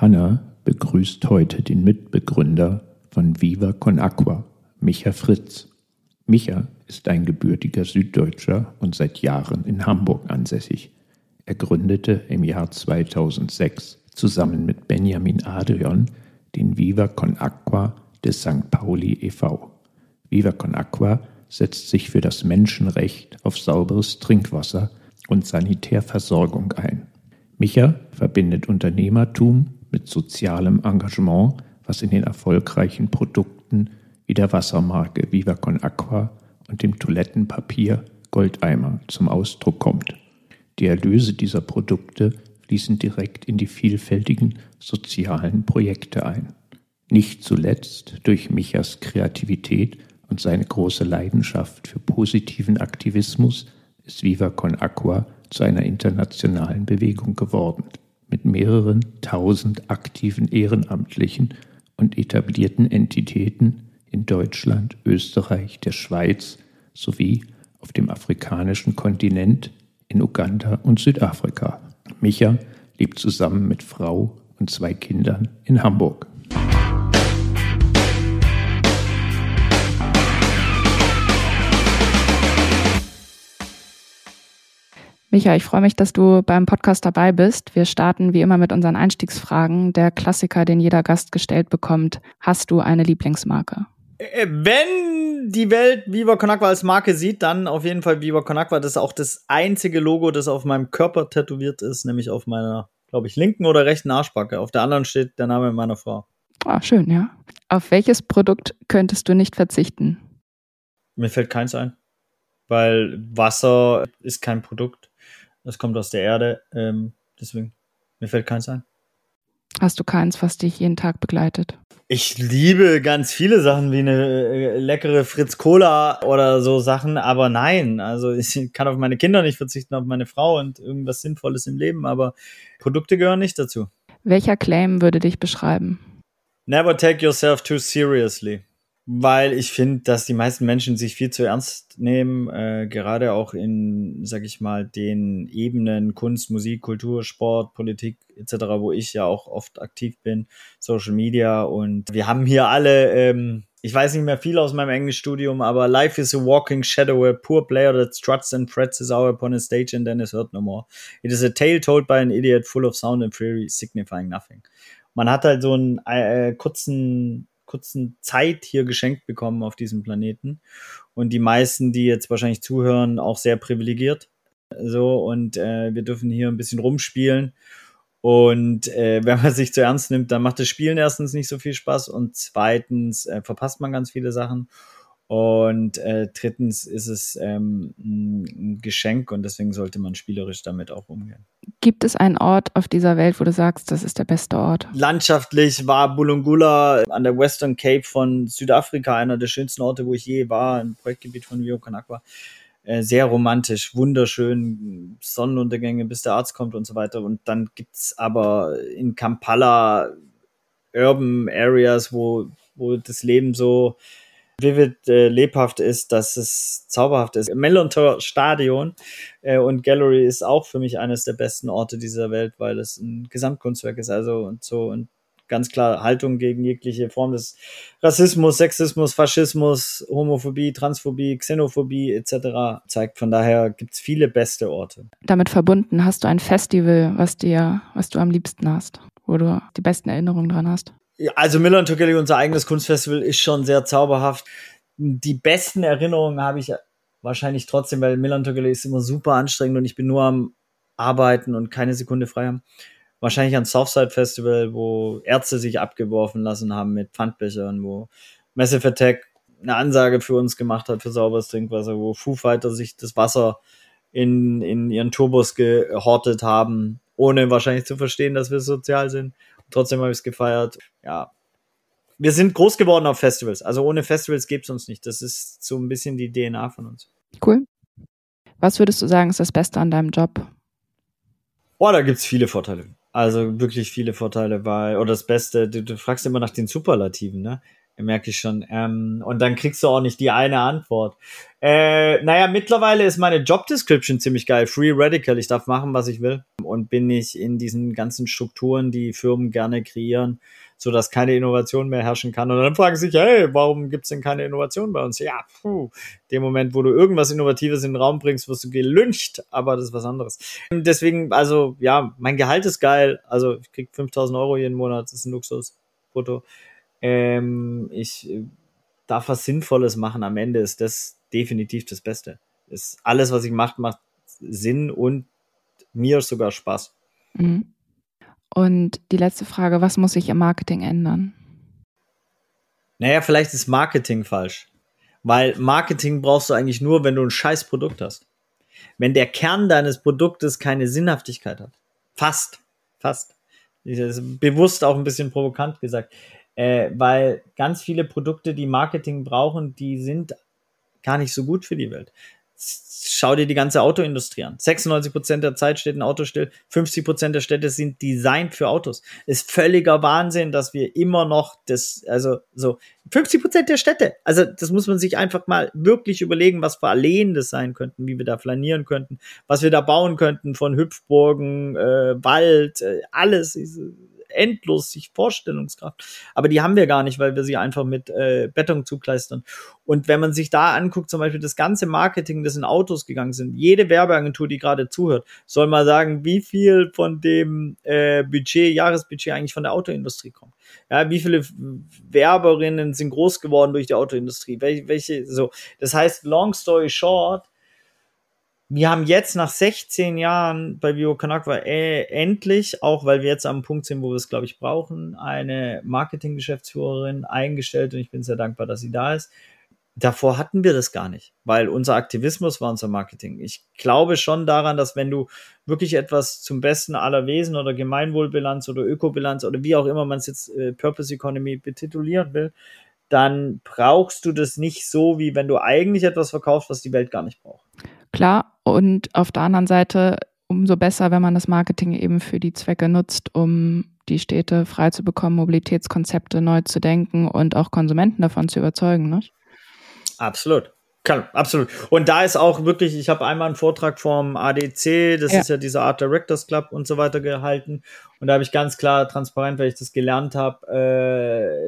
Hanna begrüßt heute den Mitbegründer von Viva Con Aqua, Micha Fritz. Micha ist ein gebürtiger Süddeutscher und seit Jahren in Hamburg ansässig. Er gründete im Jahr 2006 zusammen mit Benjamin Adrian den Viva Con Aqua des St. Pauli e.V. Viva Con Aqua setzt sich für das Menschenrecht auf sauberes Trinkwasser und Sanitärversorgung ein. Micha verbindet Unternehmertum mit sozialem Engagement, was in den erfolgreichen Produkten wie der Wassermarke Viva Con Aqua und dem Toilettenpapier Goldeimer zum Ausdruck kommt. Die Erlöse dieser Produkte fließen direkt in die vielfältigen sozialen Projekte ein. Nicht zuletzt durch Michas Kreativität und seine große Leidenschaft für positiven Aktivismus ist Viva Con Aqua zu einer internationalen Bewegung geworden, mit mehreren tausend aktiven Ehrenamtlichen und etablierten Entitäten in Deutschland, Österreich, der Schweiz sowie auf dem afrikanischen Kontinent in Uganda und Südafrika. Micha lebt zusammen mit Frau und zwei Kindern in Hamburg. Micha, ich freue mich, dass du beim Podcast dabei bist. Wir starten wie immer mit unseren Einstiegsfragen. Der Klassiker, den jeder Gast gestellt bekommt. Hast du eine Lieblingsmarke? Äh, wenn die Welt Viva Con Agua als Marke sieht, dann auf jeden Fall Viva Con Agua. Das ist auch das einzige Logo, das auf meinem Körper tätowiert ist, nämlich auf meiner, glaube ich, linken oder rechten Arschbacke. Auf der anderen steht der Name meiner Frau. Ah, schön, ja. Auf welches Produkt könntest du nicht verzichten? Mir fällt keins ein, weil Wasser ist kein Produkt. Das kommt aus der Erde. Ähm, deswegen, mir fällt keins ein. Hast du keins, was dich jeden Tag begleitet? Ich liebe ganz viele Sachen wie eine äh, leckere Fritz Cola oder so Sachen, aber nein, also ich kann auf meine Kinder nicht verzichten, auf meine Frau und irgendwas Sinnvolles im Leben, aber Produkte gehören nicht dazu. Welcher Claim würde dich beschreiben? Never take yourself too seriously weil ich finde, dass die meisten Menschen sich viel zu ernst nehmen, äh, gerade auch in, sag ich mal, den Ebenen Kunst, Musik, Kultur, Sport, Politik etc., wo ich ja auch oft aktiv bin, Social Media und wir haben hier alle, ähm, ich weiß nicht mehr viel aus meinem Englischstudium, aber Life is a walking shadow, a poor player that struts and frets his hour upon a stage and then is heard no more. It is a tale told by an idiot full of sound and fury, signifying nothing. Man hat halt so einen äh, kurzen kurzen Zeit hier geschenkt bekommen auf diesem Planeten. Und die meisten, die jetzt wahrscheinlich zuhören, auch sehr privilegiert. So, und äh, wir dürfen hier ein bisschen rumspielen. Und äh, wenn man sich zu ernst nimmt, dann macht das Spielen erstens nicht so viel Spaß und zweitens äh, verpasst man ganz viele Sachen. Und äh, drittens ist es ähm, ein Geschenk und deswegen sollte man spielerisch damit auch umgehen. Gibt es einen Ort auf dieser Welt, wo du sagst, das ist der beste Ort? Landschaftlich war Bulungula an der Western Cape von Südafrika einer der schönsten Orte, wo ich je war, ein Projektgebiet von Rio Kanakwa. Äh, sehr romantisch, wunderschön, Sonnenuntergänge, bis der Arzt kommt und so weiter. Und dann gibt's aber in Kampala Urban Areas, wo, wo das Leben so vivid äh, lebhaft ist, dass es zauberhaft ist. Mellontor Stadion äh, und Gallery ist auch für mich eines der besten Orte dieser Welt, weil es ein Gesamtkunstwerk ist. Also und so und ganz klar Haltung gegen jegliche Form des Rassismus, Sexismus, Faschismus, Homophobie, Transphobie, Xenophobie etc. zeigt. Von daher gibt es viele beste Orte. Damit verbunden hast du ein Festival, was dir, was du am liebsten hast, wo du die besten Erinnerungen dran hast? Also Miller und unser eigenes Kunstfestival, ist schon sehr zauberhaft. Die besten Erinnerungen habe ich wahrscheinlich trotzdem, weil Miller und ist immer super anstrengend und ich bin nur am Arbeiten und keine Sekunde frei haben. Wahrscheinlich an Southside Festival, wo Ärzte sich abgeworfen lassen haben mit Pfandbechern, wo Massive Attack eine Ansage für uns gemacht hat für sauberes Trinkwasser, wo Foo Fighter sich das Wasser in, in ihren Turbos gehortet haben, ohne wahrscheinlich zu verstehen, dass wir sozial sind. Trotzdem habe ich es gefeiert. Ja. Wir sind groß geworden auf Festivals. Also ohne Festivals gäbe es uns nicht. Das ist so ein bisschen die DNA von uns. Cool. Was würdest du sagen, ist das Beste an deinem Job? Oh, da gibt es viele Vorteile. Also wirklich viele Vorteile, weil, oder das Beste, du, du fragst immer nach den Superlativen, ne? Merke ich schon. Ähm, und dann kriegst du auch nicht die eine Antwort. Äh, naja, mittlerweile ist meine Job Description ziemlich geil. Free Radical. Ich darf machen, was ich will. Und bin nicht in diesen ganzen Strukturen, die Firmen gerne kreieren, so dass keine Innovation mehr herrschen kann. Und dann fragen sie sich, hey, warum gibt's denn keine Innovation bei uns? Ja, puh, dem Moment, wo du irgendwas Innovatives in den Raum bringst, wirst du gelüncht, aber das ist was anderes. Deswegen, also, ja, mein Gehalt ist geil. Also, ich krieg 5000 Euro jeden Monat. Das ist ein Luxus. Foto. Ähm, ich äh, darf was Sinnvolles machen. Am Ende ist das definitiv das Beste. Ist alles, was ich mache, macht Sinn und mir sogar Spaß. Mhm. Und die letzte Frage, was muss sich im Marketing ändern? Naja, vielleicht ist Marketing falsch. Weil Marketing brauchst du eigentlich nur, wenn du ein scheiß Produkt hast. Wenn der Kern deines Produktes keine Sinnhaftigkeit hat. Fast. Fast. Das ist bewusst auch ein bisschen provokant gesagt äh, weil ganz viele Produkte, die Marketing brauchen, die sind gar nicht so gut für die Welt. Schau dir die ganze Autoindustrie an. 96 Prozent der Zeit steht ein Auto still, 50 Prozent der Städte sind designt für Autos. Ist völliger Wahnsinn, dass wir immer noch das, also so 50 Prozent der Städte. Also das muss man sich einfach mal wirklich überlegen, was für Alleen das sein könnten, wie wir da flanieren könnten, was wir da bauen könnten von Hüpfburgen, äh, Wald, äh, alles endlos sich Vorstellungskraft. Aber die haben wir gar nicht, weil wir sie einfach mit äh, Beton zukleistern. Und wenn man sich da anguckt, zum Beispiel das ganze Marketing, das in Autos gegangen sind, jede Werbeagentur, die gerade zuhört, soll mal sagen, wie viel von dem äh, Budget, Jahresbudget eigentlich von der Autoindustrie kommt. Ja, wie viele Werberinnen sind groß geworden durch die Autoindustrie? Welche, welche so. Das heißt, long story short, wir haben jetzt nach 16 Jahren bei Vivo Kanakwa äh, endlich, auch weil wir jetzt am Punkt sind, wo wir es, glaube ich, brauchen, eine Marketinggeschäftsführerin eingestellt und ich bin sehr dankbar, dass sie da ist. Davor hatten wir das gar nicht, weil unser Aktivismus war unser Marketing. Ich glaube schon daran, dass wenn du wirklich etwas zum Besten aller Wesen oder Gemeinwohlbilanz oder Ökobilanz oder wie auch immer man es jetzt äh, Purpose Economy betitulieren will, dann brauchst du das nicht so, wie wenn du eigentlich etwas verkaufst, was die Welt gar nicht braucht. Klar, und auf der anderen Seite umso besser, wenn man das Marketing eben für die Zwecke nutzt, um die Städte frei zu bekommen, Mobilitätskonzepte neu zu denken und auch Konsumenten davon zu überzeugen. Ne? Absolut. Kann, absolut. Und da ist auch wirklich, ich habe einmal einen Vortrag vom ADC, das ja. ist ja dieser Art Directors Club und so weiter gehalten. Und da habe ich ganz klar transparent, weil ich das gelernt habe,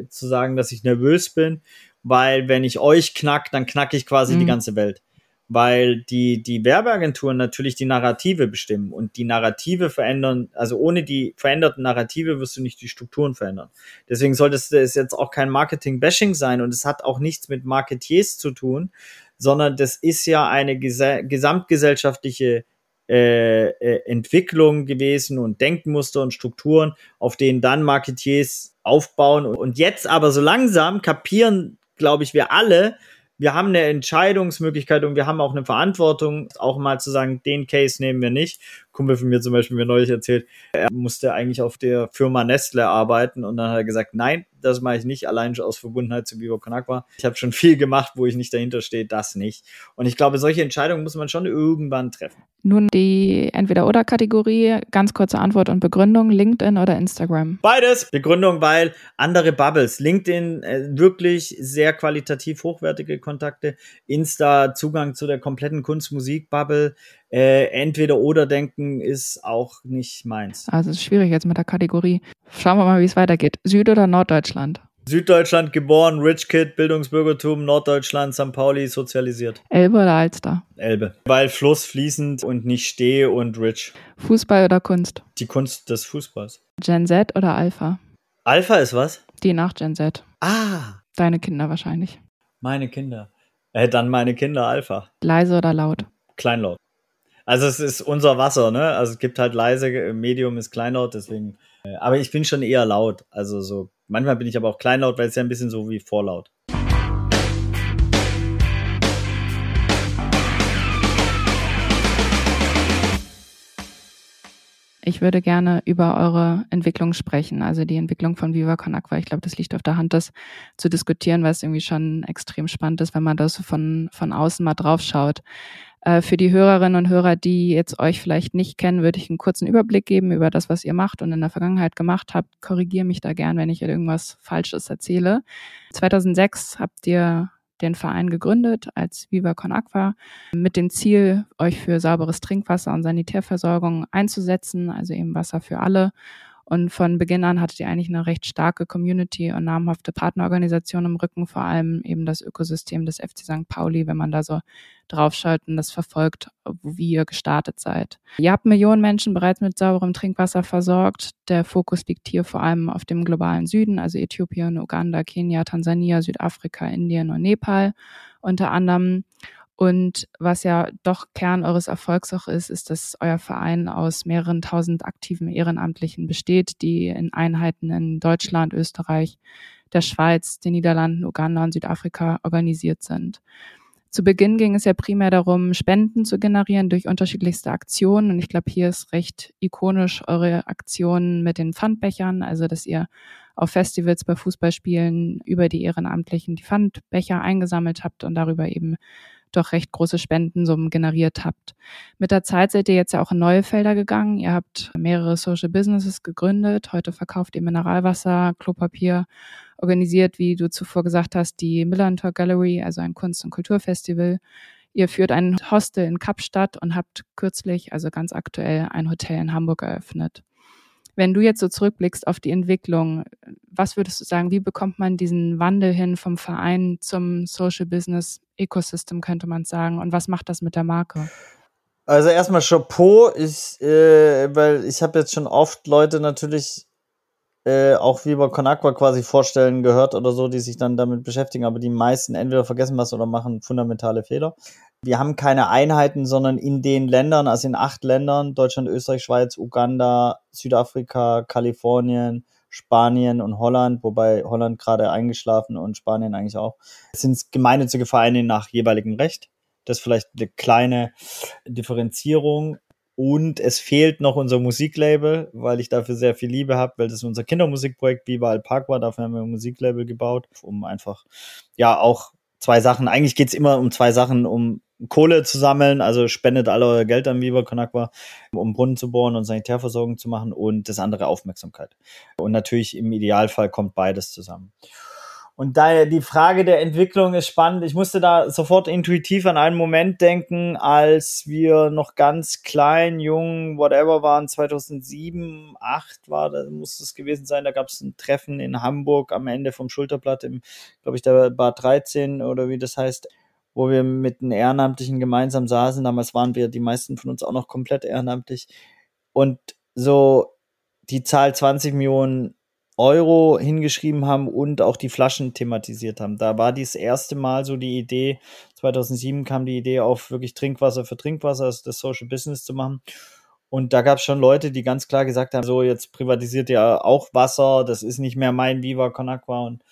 äh, zu sagen, dass ich nervös bin, weil wenn ich euch knack, dann knacke ich quasi mhm. die ganze Welt weil die, die Werbeagenturen natürlich die Narrative bestimmen und die Narrative verändern, also ohne die veränderten Narrative wirst du nicht die Strukturen verändern. Deswegen sollte es jetzt auch kein Marketing-Bashing sein und es hat auch nichts mit Marketiers zu tun, sondern das ist ja eine gesamtgesellschaftliche äh, äh, Entwicklung gewesen und Denkmuster und Strukturen, auf denen dann Marketiers aufbauen. Und jetzt aber so langsam kapieren, glaube ich, wir alle, wir haben eine Entscheidungsmöglichkeit und wir haben auch eine Verantwortung, auch mal zu sagen, den Case nehmen wir nicht. Kumpel von mir zum Beispiel mir neulich erzählt, er musste eigentlich auf der Firma Nestle arbeiten und dann hat er gesagt, nein, das mache ich nicht, allein aus Verbundenheit zu Vivo Con Agua. Ich habe schon viel gemacht, wo ich nicht dahinter stehe, das nicht. Und ich glaube, solche Entscheidungen muss man schon irgendwann treffen. Nun die Entweder-Oder-Kategorie, ganz kurze Antwort und Begründung, LinkedIn oder Instagram? Beides. Begründung, weil andere Bubbles. LinkedIn äh, wirklich sehr qualitativ hochwertige Kontakte. Insta Zugang zu der kompletten Kunst-Musik-Bubble. Äh, entweder oder denken ist auch nicht meins. Also es ist schwierig jetzt mit der Kategorie. Schauen wir mal, wie es weitergeht. Süd- oder Norddeutschland? Süddeutschland geboren, Rich Kid, Bildungsbürgertum, Norddeutschland, St. Pauli sozialisiert. Elbe oder Alster? Elbe. Weil Fluss fließend und nicht stehe und rich. Fußball oder Kunst? Die Kunst des Fußballs. Gen Z oder Alpha? Alpha ist was? Die nach Gen Z. Ah. Deine Kinder wahrscheinlich. Meine Kinder. Äh, dann meine Kinder Alpha. Leise oder laut? Kleinlaut. Also es ist unser Wasser, ne? Also es gibt halt leise, Medium ist kleinlaut, deswegen. Äh, aber ich bin schon eher laut. Also so, manchmal bin ich aber auch kleinlaut, weil es ja ein bisschen so wie vorlaut. Ich würde gerne über eure Entwicklung sprechen, also die Entwicklung von Viva Con Aqua. Ich glaube, das liegt auf der Hand, das zu diskutieren, weil es irgendwie schon extrem spannend ist, wenn man das von, von außen mal drauf schaut. Äh, für die Hörerinnen und Hörer, die jetzt euch vielleicht nicht kennen, würde ich einen kurzen Überblick geben über das, was ihr macht und in der Vergangenheit gemacht habt. Korrigiere mich da gern, wenn ich irgendwas Falsches erzähle. 2006 habt ihr den Verein gegründet als Viva Con Aqua mit dem Ziel, euch für sauberes Trinkwasser und Sanitärversorgung einzusetzen, also eben Wasser für alle. Und von Beginn an hattet ihr eigentlich eine recht starke Community und namhafte Partnerorganisation im Rücken, vor allem eben das Ökosystem des FC St. Pauli, wenn man da so draufschaut und das verfolgt, wie ihr gestartet seid. Ihr habt Millionen Menschen bereits mit sauberem Trinkwasser versorgt. Der Fokus liegt hier vor allem auf dem globalen Süden, also Äthiopien, Uganda, Kenia, Tansania, Südafrika, Indien und Nepal unter anderem. Und was ja doch Kern eures Erfolgs auch ist, ist, dass euer Verein aus mehreren tausend aktiven Ehrenamtlichen besteht, die in Einheiten in Deutschland, Österreich, der Schweiz, den Niederlanden, Uganda und Südafrika organisiert sind. Zu Beginn ging es ja primär darum, Spenden zu generieren durch unterschiedlichste Aktionen. Und ich glaube, hier ist recht ikonisch eure Aktionen mit den Pfandbechern, also dass ihr auf Festivals bei Fußballspielen über die Ehrenamtlichen die Pfandbecher eingesammelt habt und darüber eben doch recht große Spendensummen generiert habt. Mit der Zeit seid ihr jetzt ja auch in neue Felder gegangen. Ihr habt mehrere Social Businesses gegründet. Heute verkauft ihr Mineralwasser, Klopapier, organisiert, wie du zuvor gesagt hast, die Millantor Gallery, also ein Kunst- und Kulturfestival. Ihr führt ein Hostel in Kapstadt und habt kürzlich, also ganz aktuell, ein Hotel in Hamburg eröffnet. Wenn du jetzt so zurückblickst auf die Entwicklung, was würdest du sagen, wie bekommt man diesen Wandel hin vom Verein zum Social Business Ecosystem, könnte man sagen? Und was macht das mit der Marke? Also erstmal Chapeau, ich, äh, weil ich habe jetzt schon oft Leute natürlich äh, auch wie bei Conaqua quasi vorstellen gehört oder so, die sich dann damit beschäftigen, aber die meisten entweder vergessen was oder machen fundamentale Fehler. Wir haben keine Einheiten, sondern in den Ländern, also in acht Ländern, Deutschland, Österreich, Schweiz, Uganda, Südafrika, Kalifornien, Spanien und Holland, wobei Holland gerade eingeschlafen und Spanien eigentlich auch, sind gemeinnützige Vereine nach jeweiligem Recht. Das ist vielleicht eine kleine Differenzierung. Und es fehlt noch unser Musiklabel, weil ich dafür sehr viel Liebe habe, weil das unser Kindermusikprojekt Viva Alpagua. Dafür haben wir ein Musiklabel gebaut, um einfach, ja, auch zwei Sachen. Eigentlich geht's immer um zwei Sachen, um Kohle zu sammeln, also spendet alle euer Geld an Viva Con Agua, um Brunnen zu bohren und Sanitärversorgung zu machen und das andere Aufmerksamkeit. Und natürlich im Idealfall kommt beides zusammen. Und daher die Frage der Entwicklung ist spannend. Ich musste da sofort intuitiv an einen Moment denken, als wir noch ganz klein, jung, whatever waren, 2007, 2008 war, da muss es gewesen sein, da gab es ein Treffen in Hamburg am Ende vom Schulterblatt im, glaube ich, der Bar 13 oder wie das heißt, wo wir mit den Ehrenamtlichen gemeinsam saßen. Damals waren wir die meisten von uns auch noch komplett ehrenamtlich. Und so die Zahl 20 Millionen Euro hingeschrieben haben und auch die Flaschen thematisiert haben. Da war dies erste Mal so die Idee, 2007 kam die Idee auf, wirklich Trinkwasser für Trinkwasser, also das Social Business zu machen. Und da gab es schon Leute, die ganz klar gesagt haben, so jetzt privatisiert ihr auch Wasser, das ist nicht mehr mein Viva Con Aqua. Und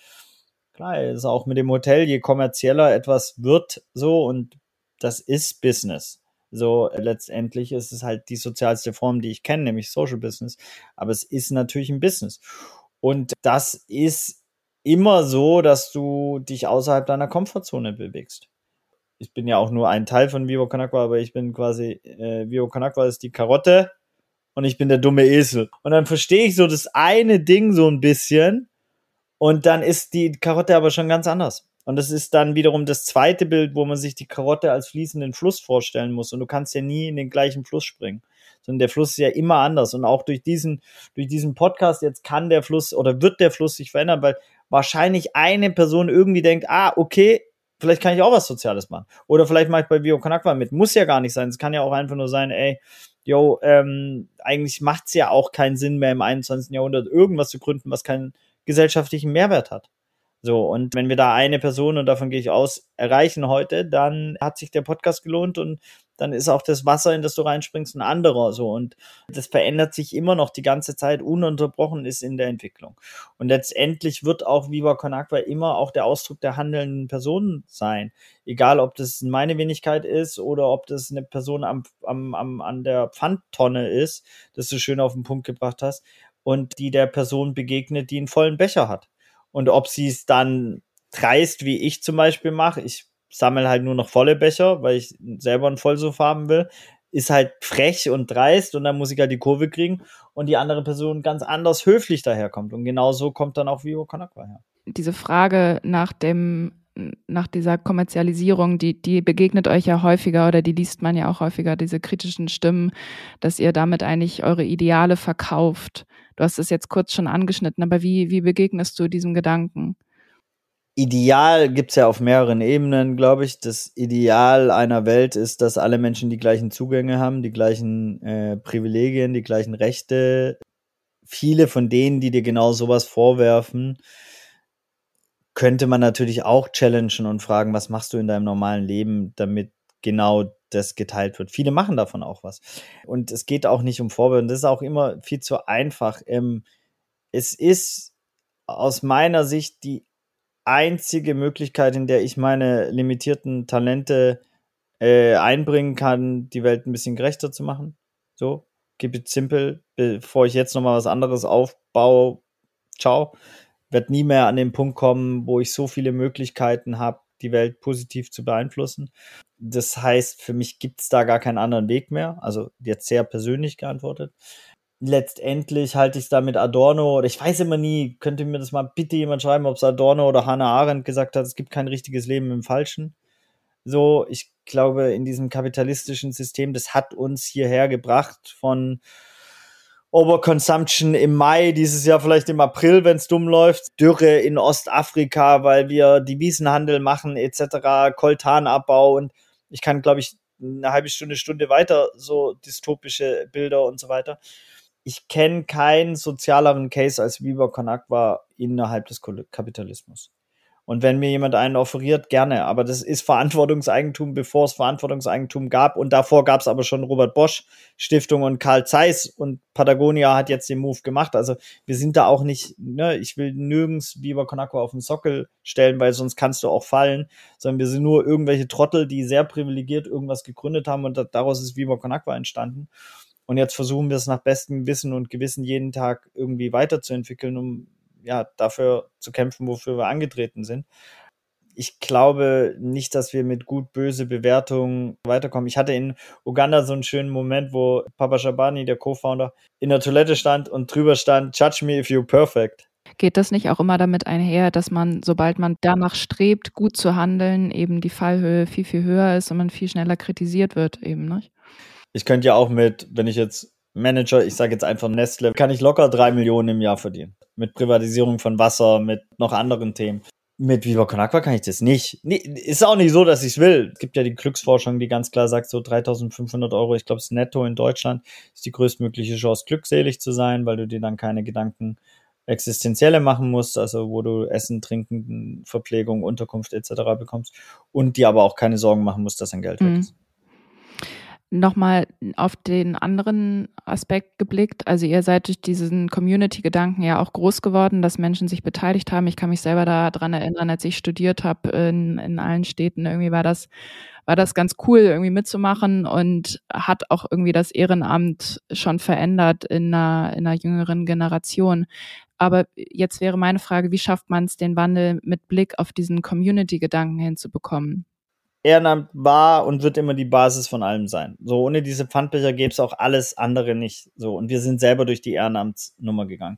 klar, ist auch mit dem Hotel, je kommerzieller etwas wird, so und das ist Business. So, letztendlich ist es halt die sozialste Form, die ich kenne, nämlich Social Business. Aber es ist natürlich ein Business. Und das ist immer so, dass du dich außerhalb deiner Komfortzone bewegst. Ich bin ja auch nur ein Teil von Vivo Conakwa, aber ich bin quasi, äh, Vivo Conakwa ist die Karotte und ich bin der dumme Esel. Und dann verstehe ich so das eine Ding so ein bisschen und dann ist die Karotte aber schon ganz anders. Und das ist dann wiederum das zweite Bild, wo man sich die Karotte als fließenden Fluss vorstellen muss. Und du kannst ja nie in den gleichen Fluss springen sondern der Fluss ist ja immer anders. Und auch durch diesen, durch diesen Podcast jetzt kann der Fluss oder wird der Fluss sich verändern, weil wahrscheinlich eine Person irgendwie denkt, ah, okay, vielleicht kann ich auch was Soziales machen. Oder vielleicht mache ich bei Bio Kanakwa mit. Muss ja gar nicht sein. Es kann ja auch einfach nur sein, ey, yo, ähm, eigentlich macht es ja auch keinen Sinn mehr im 21. Jahrhundert irgendwas zu gründen, was keinen gesellschaftlichen Mehrwert hat. So, und wenn wir da eine Person, und davon gehe ich aus, erreichen heute, dann hat sich der Podcast gelohnt und dann ist auch das Wasser, in das du reinspringst, ein anderer so. Und das verändert sich immer noch die ganze Zeit, ununterbrochen ist in der Entwicklung. Und letztendlich wird auch Viva Con Aqua immer auch der Ausdruck der handelnden Person sein. Egal, ob das meine Wenigkeit ist oder ob das eine Person am, am, am, an der Pfandtonne ist, das du schön auf den Punkt gebracht hast, und die der Person begegnet, die einen vollen Becher hat. Und ob sie es dann dreist, wie ich zum Beispiel mache, ich sammle halt nur noch volle Becher, weil ich selber einen Vollsuff haben will, ist halt frech und dreist und dann muss ich halt die Kurve kriegen und die andere Person ganz anders höflich daherkommt. Und genau so kommt dann auch Vivo Con Aqua her. Diese Frage nach dem nach dieser Kommerzialisierung, die, die begegnet euch ja häufiger oder die liest man ja auch häufiger, diese kritischen Stimmen, dass ihr damit eigentlich eure Ideale verkauft. Du hast es jetzt kurz schon angeschnitten, aber wie, wie begegnest du diesem Gedanken? Ideal gibt es ja auf mehreren Ebenen, glaube ich. Das Ideal einer Welt ist, dass alle Menschen die gleichen Zugänge haben, die gleichen äh, Privilegien, die gleichen Rechte. Viele von denen, die dir genau sowas vorwerfen, könnte man natürlich auch challengen und fragen, was machst du in deinem normalen Leben, damit genau das geteilt wird. Viele machen davon auch was. Und es geht auch nicht um Vorbilder. Das ist auch immer viel zu einfach. Ähm, es ist aus meiner Sicht die einzige Möglichkeit, in der ich meine limitierten Talente äh, einbringen kann, die Welt ein bisschen gerechter zu machen. So, keep it simple. Bevor ich jetzt nochmal was anderes aufbaue, ciao werde nie mehr an den Punkt kommen, wo ich so viele Möglichkeiten habe, die Welt positiv zu beeinflussen. Das heißt, für mich gibt es da gar keinen anderen Weg mehr. Also jetzt sehr persönlich geantwortet. Letztendlich halte ich es da mit Adorno, oder ich weiß immer nie, könnte mir das mal bitte jemand schreiben, ob es Adorno oder Hannah Arendt gesagt hat, es gibt kein richtiges Leben im Falschen. So, ich glaube, in diesem kapitalistischen System, das hat uns hierher gebracht von Overconsumption im Mai, dieses Jahr vielleicht im April, wenn es dumm läuft, Dürre in Ostafrika, weil wir Devisenhandel machen etc., Koltanabbau und ich kann, glaube ich, eine halbe Stunde, Stunde weiter so dystopische Bilder und so weiter. Ich kenne keinen sozialeren Case als Viva Con Agua innerhalb des Kapitalismus. Und wenn mir jemand einen offeriert, gerne. Aber das ist Verantwortungseigentum, bevor es Verantwortungseigentum gab. Und davor gab es aber schon Robert Bosch Stiftung und Karl Zeiss. Und Patagonia hat jetzt den Move gemacht. Also wir sind da auch nicht, ne, ich will nirgends Viva Conaco auf den Sockel stellen, weil sonst kannst du auch fallen. Sondern wir sind nur irgendwelche Trottel, die sehr privilegiert irgendwas gegründet haben. Und daraus ist Viva Conaco entstanden. Und jetzt versuchen wir es nach bestem Wissen und Gewissen jeden Tag irgendwie weiterzuentwickeln, um ja, dafür zu kämpfen, wofür wir angetreten sind. Ich glaube nicht, dass wir mit gut-böse Bewertungen weiterkommen. Ich hatte in Uganda so einen schönen Moment, wo Papa Shabani, der Co-Founder, in der Toilette stand und drüber stand, Judge me if you're perfect. Geht das nicht auch immer damit einher, dass man, sobald man danach strebt, gut zu handeln, eben die Fallhöhe viel, viel höher ist und man viel schneller kritisiert wird, eben, nicht? Ich könnte ja auch mit, wenn ich jetzt Manager, ich sage jetzt einfach Nestle, kann ich locker drei Millionen im Jahr verdienen. Mit Privatisierung von Wasser, mit noch anderen Themen. Mit Viva Con Aqua kann ich das nicht. Nee, ist auch nicht so, dass ich es will. Es gibt ja die Glücksforschung, die ganz klar sagt, so 3500 Euro, ich glaube, das Netto in Deutschland ist die größtmögliche Chance, glückselig zu sein, weil du dir dann keine Gedanken existenzielle machen musst, also wo du Essen, Trinken, Verpflegung, Unterkunft etc. bekommst und dir aber auch keine Sorgen machen musst, dass dein Geld mhm. weg ist nochmal auf den anderen Aspekt geblickt. Also ihr seid durch diesen Community-Gedanken ja auch groß geworden, dass Menschen sich beteiligt haben. Ich kann mich selber daran erinnern, als ich studiert habe in, in allen Städten, irgendwie war das, war das ganz cool, irgendwie mitzumachen und hat auch irgendwie das Ehrenamt schon verändert in einer, in einer jüngeren Generation. Aber jetzt wäre meine Frage, wie schafft man es, den Wandel mit Blick auf diesen Community-Gedanken hinzubekommen? Ehrenamt war und wird immer die Basis von allem sein. So, ohne diese Pfandbecher gäbe es auch alles andere nicht. So, und wir sind selber durch die Ehrenamtsnummer gegangen.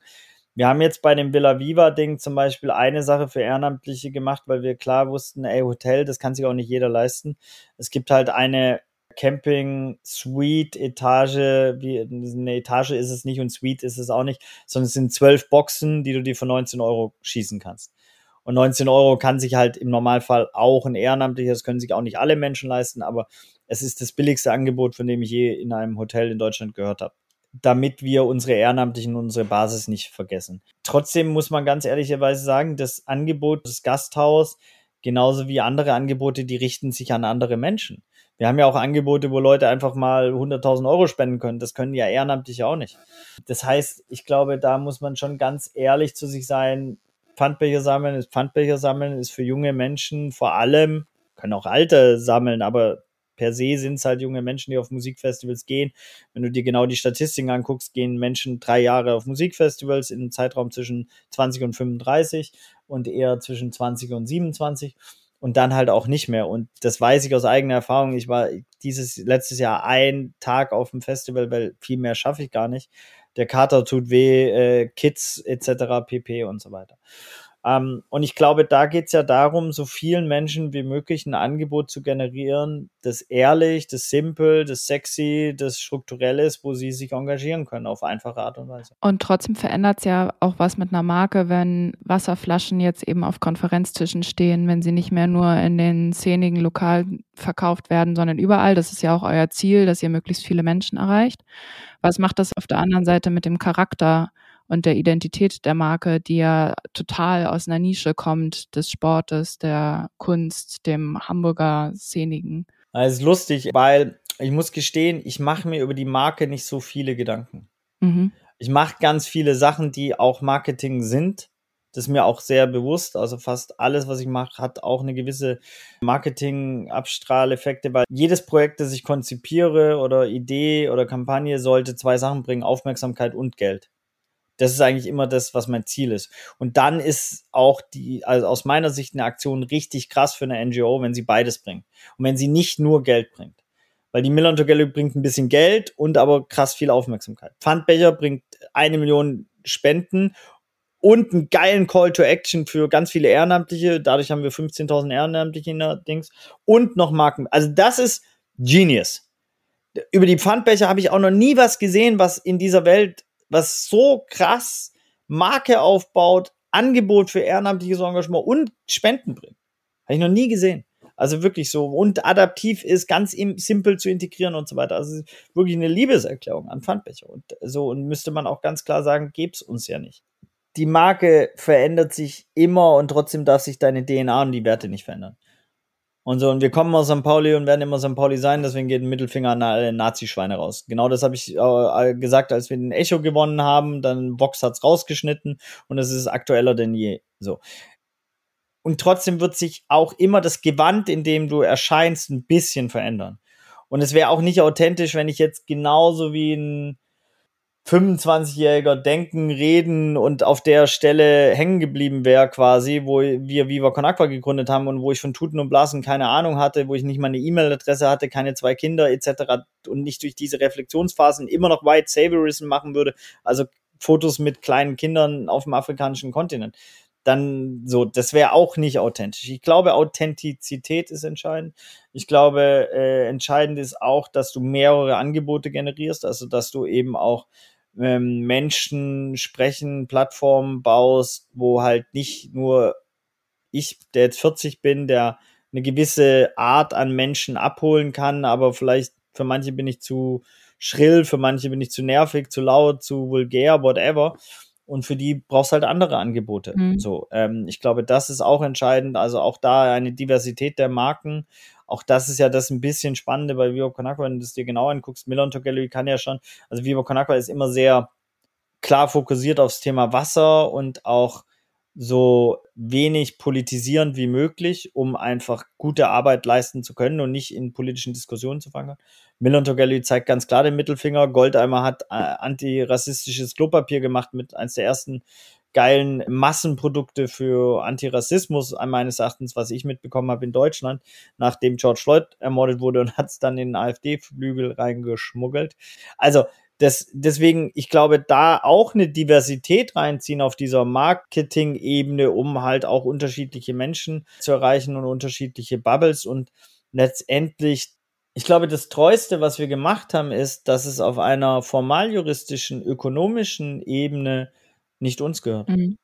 Wir haben jetzt bei dem Villa Viva-Ding zum Beispiel eine Sache für Ehrenamtliche gemacht, weil wir klar wussten, ey, Hotel, das kann sich auch nicht jeder leisten. Es gibt halt eine Camping, Suite, Etage, wie eine Etage ist es nicht und Suite ist es auch nicht, sondern es sind zwölf Boxen, die du dir für 19 Euro schießen kannst. Und 19 Euro kann sich halt im Normalfall auch ein Ehrenamtlicher, das können sich auch nicht alle Menschen leisten, aber es ist das billigste Angebot, von dem ich je in einem Hotel in Deutschland gehört habe. Damit wir unsere Ehrenamtlichen unsere Basis nicht vergessen. Trotzdem muss man ganz ehrlicherweise sagen, das Angebot des Gasthaus, genauso wie andere Angebote, die richten sich an andere Menschen. Wir haben ja auch Angebote, wo Leute einfach mal 100.000 Euro spenden können. Das können ja Ehrenamtliche auch nicht. Das heißt, ich glaube, da muss man schon ganz ehrlich zu sich sein. Pfandbecher sammeln ist Pfandbecher sammeln, ist für junge Menschen vor allem, können auch alte sammeln, aber per se sind es halt junge Menschen, die auf Musikfestivals gehen. Wenn du dir genau die Statistiken anguckst, gehen Menschen drei Jahre auf Musikfestivals in einem Zeitraum zwischen 20 und 35 und eher zwischen 20 und 27. und dann halt auch nicht mehr. Und das weiß ich aus eigener Erfahrung. Ich war dieses letztes Jahr ein Tag auf dem Festival, weil viel mehr schaffe ich gar nicht. Der Kater tut weh, äh, Kids etc. pp und so weiter. Ähm, und ich glaube, da geht es ja darum, so vielen Menschen wie möglich ein Angebot zu generieren, das ehrlich, das simpel, das sexy, das strukturell ist, wo sie sich engagieren können auf einfache Art und Weise. Und trotzdem verändert es ja auch was mit einer Marke, wenn Wasserflaschen jetzt eben auf Konferenztischen stehen, wenn sie nicht mehr nur in den szenigen Lokalen verkauft werden, sondern überall. Das ist ja auch euer Ziel, dass ihr möglichst viele Menschen erreicht. Was macht das auf der anderen Seite mit dem Charakter und der Identität der Marke, die ja total aus einer Nische kommt, des Sportes, der Kunst, dem Hamburger Szenigen. Das ist lustig, weil ich muss gestehen, ich mache mir über die Marke nicht so viele Gedanken. Mhm. Ich mache ganz viele Sachen, die auch Marketing sind. Das ist mir auch sehr bewusst. Also fast alles, was ich mache, hat auch eine gewisse Marketing-Abstrahleffekte, weil jedes Projekt, das ich konzipiere oder Idee oder Kampagne, sollte zwei Sachen bringen, Aufmerksamkeit und Geld. Das ist eigentlich immer das, was mein Ziel ist. Und dann ist auch die, also aus meiner Sicht eine Aktion richtig krass für eine NGO, wenn sie beides bringt. Und wenn sie nicht nur Geld bringt. Weil die Millantor Gallery bringt ein bisschen Geld und aber krass viel Aufmerksamkeit. Pfandbecher bringt eine Million Spenden und einen geilen Call to Action für ganz viele Ehrenamtliche. Dadurch haben wir 15.000 Ehrenamtliche in der Dings. Und noch Marken. Also das ist Genius. Über die Pfandbecher habe ich auch noch nie was gesehen, was in dieser Welt was so krass Marke aufbaut, Angebot für ehrenamtliches Engagement und Spenden bringt. Habe ich noch nie gesehen. Also wirklich so und adaptiv ist, ganz simpel zu integrieren und so weiter. Also wirklich eine Liebeserklärung an Pfandbecher und so und müsste man auch ganz klar sagen, gäbe es uns ja nicht. Die Marke verändert sich immer und trotzdem darf sich deine DNA und die Werte nicht verändern. Und so, und wir kommen aus St. Pauli und werden immer St. Pauli sein, deswegen geht ein Mittelfinger an alle Nazi-Schweine raus. Genau das habe ich äh, gesagt, als wir den Echo gewonnen haben, dann Vox hat's rausgeschnitten und es ist aktueller denn je. So. Und trotzdem wird sich auch immer das Gewand, in dem du erscheinst, ein bisschen verändern. Und es wäre auch nicht authentisch, wenn ich jetzt genauso wie ein 25-jähriger denken, reden und auf der Stelle hängen geblieben wäre quasi, wo wir Viva Con Aqua gegründet haben und wo ich von Tuten und Blasen keine Ahnung hatte, wo ich nicht mal eine E-Mail-Adresse hatte, keine zwei Kinder etc. und nicht durch diese Reflexionsphasen immer noch White Saviorism machen würde, also Fotos mit kleinen Kindern auf dem afrikanischen Kontinent. Dann so, das wäre auch nicht authentisch. Ich glaube, Authentizität ist entscheidend. Ich glaube, äh, entscheidend ist auch, dass du mehrere Angebote generierst, also dass du eben auch ähm, Menschen sprechen, Plattformen baust, wo halt nicht nur ich, der jetzt 40 bin, der eine gewisse Art an Menschen abholen kann, aber vielleicht für manche bin ich zu schrill, für manche bin ich zu nervig, zu laut, zu vulgär, whatever. Und für die brauchst halt andere Angebote. Mhm. So, ähm, ich glaube, das ist auch entscheidend. Also auch da eine Diversität der Marken auch das ist ja das ein bisschen Spannende bei Vivo Con Agua, wenn du es dir genau anguckst. Miller und Gallery kann ja schon, also Vivo Con Agua ist immer sehr klar fokussiert aufs Thema Wasser und auch so wenig politisierend wie möglich, um einfach gute Arbeit leisten zu können und nicht in politischen Diskussionen zu fangen. Und Gallery zeigt ganz klar den Mittelfinger. Goldeimer hat äh, antirassistisches Klopapier gemacht mit eins der ersten geilen Massenprodukte für Antirassismus, meines Erachtens, was ich mitbekommen habe in Deutschland, nachdem George Floyd ermordet wurde und hat es dann in den AfD-Flügel reingeschmuggelt. Also das, deswegen, ich glaube, da auch eine Diversität reinziehen auf dieser Marketing-Ebene, um halt auch unterschiedliche Menschen zu erreichen und unterschiedliche Bubbles und letztendlich ich glaube, das Treueste, was wir gemacht haben, ist, dass es auf einer formaljuristischen, ökonomischen Ebene nicht uns gehört. Mhm.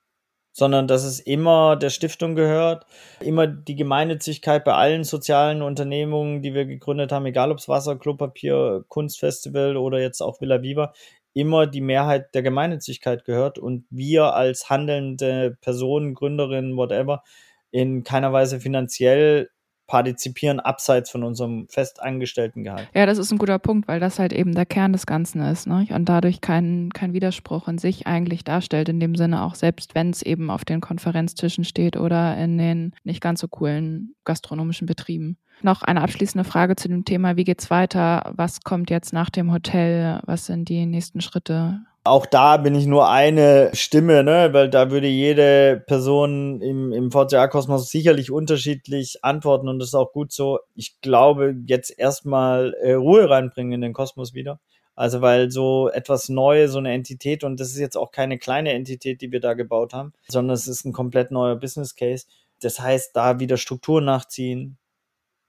Sondern dass es immer der Stiftung gehört, immer die Gemeinnützigkeit bei allen sozialen Unternehmungen, die wir gegründet haben, egal ob es Wasser, Klopapier, Kunstfestival oder jetzt auch Villa Viva, immer die Mehrheit der Gemeinnützigkeit gehört und wir als handelnde Personen, Gründerinnen, whatever, in keiner Weise finanziell partizipieren abseits von unserem festangestellten Gehalt. Ja, das ist ein guter Punkt, weil das halt eben der Kern des Ganzen ist ne? und dadurch kein, kein Widerspruch in sich eigentlich darstellt, in dem Sinne auch selbst, wenn es eben auf den Konferenztischen steht oder in den nicht ganz so coolen gastronomischen Betrieben. Noch eine abschließende Frage zu dem Thema, wie geht's weiter? Was kommt jetzt nach dem Hotel? Was sind die nächsten Schritte? Auch da bin ich nur eine Stimme, ne? weil da würde jede Person im, im VCA-Kosmos sicherlich unterschiedlich antworten und das ist auch gut so. Ich glaube, jetzt erstmal äh, Ruhe reinbringen in den Kosmos wieder. Also weil so etwas Neues, so eine Entität, und das ist jetzt auch keine kleine Entität, die wir da gebaut haben, sondern es ist ein komplett neuer Business Case. Das heißt, da wieder Struktur nachziehen,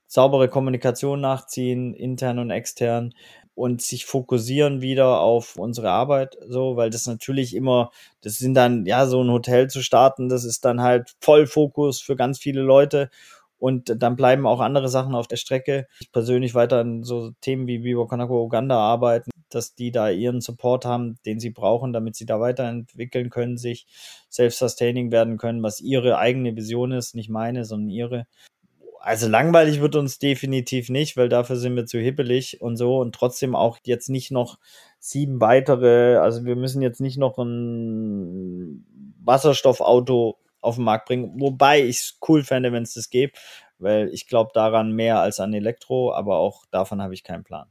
saubere Kommunikation nachziehen, intern und extern und sich fokussieren wieder auf unsere Arbeit, so, weil das natürlich immer, das sind dann, ja, so ein Hotel zu starten, das ist dann halt voll Fokus für ganz viele Leute und dann bleiben auch andere Sachen auf der Strecke. Ich persönlich weiter an so Themen wie Viva Konako Uganda arbeiten, dass die da ihren Support haben, den sie brauchen, damit sie da weiterentwickeln können, sich self-sustaining werden können, was ihre eigene Vision ist, nicht meine, sondern ihre also langweilig wird uns definitiv nicht, weil dafür sind wir zu hippelig und so und trotzdem auch jetzt nicht noch sieben weitere, also wir müssen jetzt nicht noch ein Wasserstoffauto auf den Markt bringen, wobei ich es cool fände, wenn es das gibt, weil ich glaube daran mehr als an Elektro, aber auch davon habe ich keinen Plan.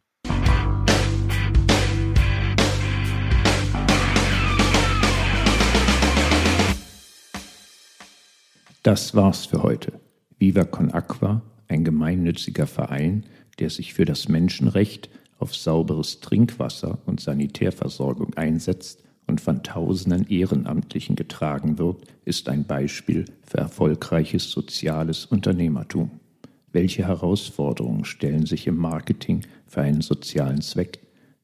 Das war's für heute. Viva Con Aqua, ein gemeinnütziger Verein, der sich für das Menschenrecht auf sauberes Trinkwasser und Sanitärversorgung einsetzt und von tausenden Ehrenamtlichen getragen wird, ist ein Beispiel für erfolgreiches soziales Unternehmertum. Welche Herausforderungen stellen sich im Marketing für einen sozialen Zweck?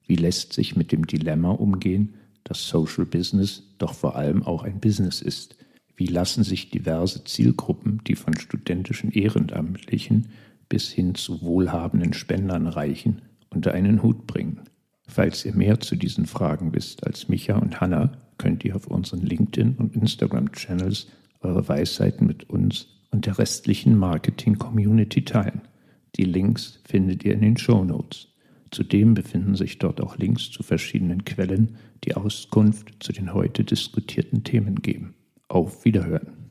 Wie lässt sich mit dem Dilemma umgehen, dass Social Business doch vor allem auch ein Business ist? Wie lassen sich diverse Zielgruppen, die von studentischen Ehrenamtlichen bis hin zu wohlhabenden Spendern reichen, unter einen Hut bringen? Falls ihr mehr zu diesen Fragen wisst als Micha und Hanna, könnt ihr auf unseren LinkedIn- und Instagram-Channels eure Weisheiten mit uns und der restlichen Marketing-Community teilen. Die Links findet ihr in den Show Notes. Zudem befinden sich dort auch Links zu verschiedenen Quellen, die Auskunft zu den heute diskutierten Themen geben. Auf Wiederhören.